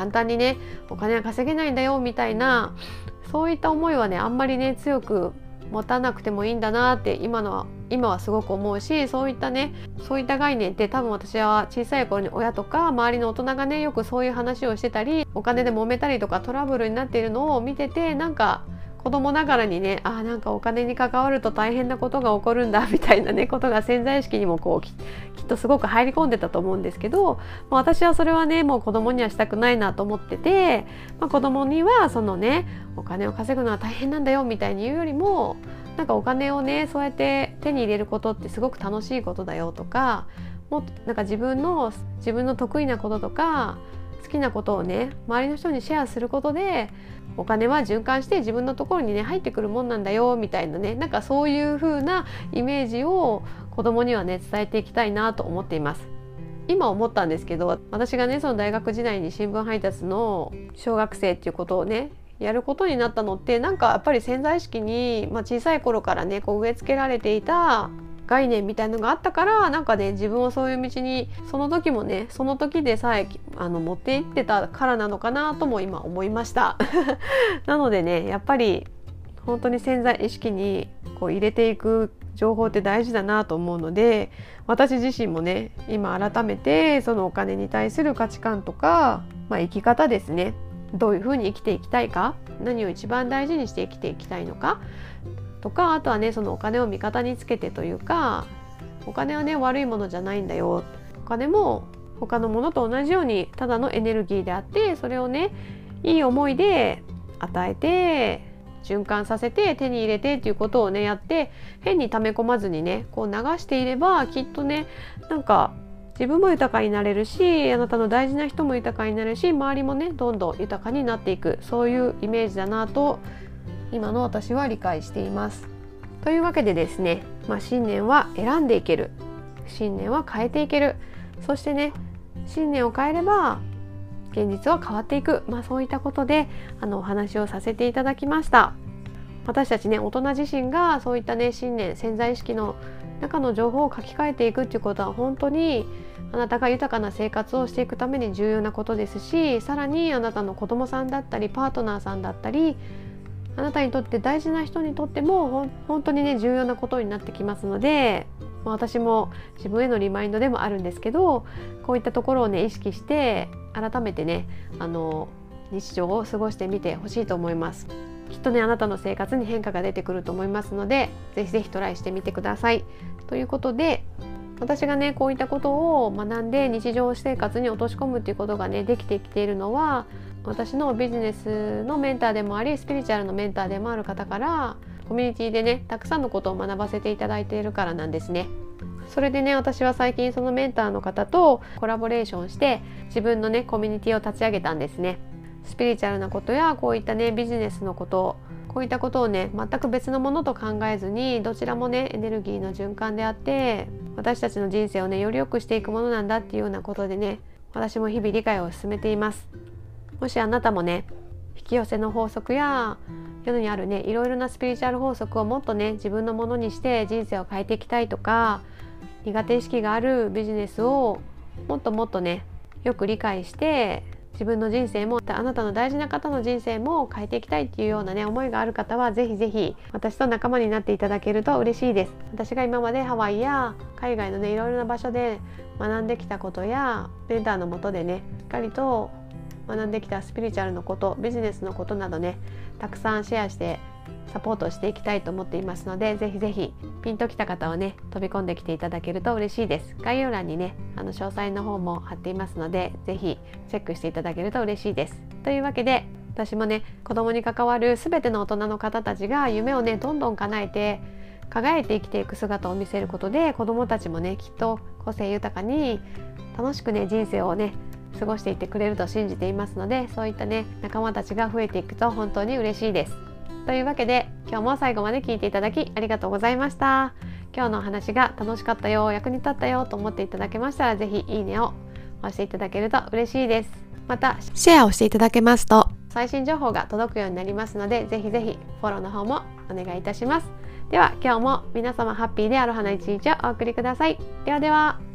簡単にねお金は稼げないんだよみたいなそういった思いはねあんまりね強く持たなくてもいいんだなって今のは今はすごく思うしそういったねそういった概念って多分私は小さい頃に親とか周りの大人がねよくそういう話をしてたりお金で揉めたりとかトラブルになっているのを見ててなんか子供ながらにねあなんかお金に関わると大変なことが起こるんだ みたいなねことが潜在意識にもこうきっとすごく入り込んでたと思うんですけど、まあ、私はそれはねもう子供にはしたくないなと思ってて、まあ、子供にはそのねお金を稼ぐのは大変なんだよみたいに言うよりもなんかお金をねそうやって手に入れることってすごく楽しいことだよとかもっとなんか自分の自分の得意なこととか好きなことをね周りの人にシェアすることでお金は循環して自分のところにね入ってくるもんなんだよみたいなねなんかそういう風なイメージを子供にはね伝えていきたいなと思っています。今思ったんですけど私がねその大学時代に新聞配達の小学生っていうことをねやることになったのってなんかやっぱり潜在意識に、まあ、小さい頃からねこう植え付けられていた概念みたいのがあったからなんかね自分をそういう道にその時もねその時でさえあの持っていってたからなのかなとも今思いました。なのでねやっぱり本当に潜在意識にこう入れていく情報って大事だなと思うので私自身もね今改めてそのお金に対する価値観とか、まあ、生き方ですね。どういうふうに生きていきたいか何を一番大事にして生きていきたいのかとかあとはねそのお金を味方につけてというかお金はね悪いものじゃないんだよ。お金も他のものと同じようにただのエネルギーであってそれをねいい思いで与えて循環させて手に入れてっていうことをねやって変に溜め込まずにねこう流していればきっとねなんか自分も豊かになれるしあなたの大事な人も豊かになるし周りもねどんどん豊かになっていく。そういうイメージだなと今の私は理解しています。というわけでですね、まあ、信念は選んでいける。信念は変えていける。そしてね信念を変えれば現実は変わっていく、まあ、そういったことであのお話をさせていただきました。私たちね大人自身がそういったね信念潜在意識の中の情報を書き換えていくっていうことは本当にあなたが豊かな生活をしていくために重要なことですしさらにあなたの子供さんだったりパートナーさんだったりあなたにとって大事な人にとっても本当にね重要なことになってきますので、ま、私も自分へのリマインドでもあるんですけどこういったところをね意識して改めてねあの日常を過ごしてみてほしいと思います。きっとねあなたの生活に変化が出てくると思いますのでぜひぜひトライしてみてください。ということで私がねこういったことを学んで日常生活に落とし込むっていうことがねできてきているのは私のビジネスのメンターでもありスピリチュアルのメンターでもある方からコミュニティでねたくさんのことを学ばせていただいているからなんですね。それでね私は最近そのメンターの方とコラボレーションして自分のねコミュニティを立ち上げたんですね。スピリチュアルなことやこういったねビジネスのことこういったことをね全く別のものと考えずにどちらもねエネルギーの循環であって私たちの人生をねより良くしていくものなんだっていうようなことでね私も日々理解を進めていますもしあなたもね引き寄せの法則や世にあるねいろいろなスピリチュアル法則をもっとね自分のものにして人生を変えていきたいとか苦手意識があるビジネスをもっともっとねよく理解して自分の人生もあなたの大事な方の人生も変えていきたいっていうようなね思いがある方はぜひぜひ私と仲間になっていただけると嬉しいです。私が今までハワイや海外のねいろいろな場所で学んできたことやメンターのもとでねしっかりと学んできたスピリチュアルのことビジネスのことなどねたくさんシェアしてサポートしていきたいと思っていますのでぜひぜひピンときた方はね飛び込んできていただけると嬉しいです。概要欄にねあの詳細の方も貼っていますのでぜひチェックしていただけると嬉しいです。というわけで私もね子供に関わる全ての大人の方たちが夢をねどんどん叶えて輝いて生きていく姿を見せることで子どもたちもねきっと個性豊かに楽しくね人生をね過ごしていってくれると信じていますのでそういったね仲間たちが増えていくと本当に嬉しいです。というわけで今日も最後まで聞いていただきありがとうございました。今日のお話が楽しかったよ役に立ったよと思っていただけましたら是非いいねを押していただけると嬉しいです。またシェアをしていただけますと最新情報が届くようになりますのでぜひぜひフォローの方もお願いいたします。では今日も皆様ハッピーである花一日をお送りください。ではでは。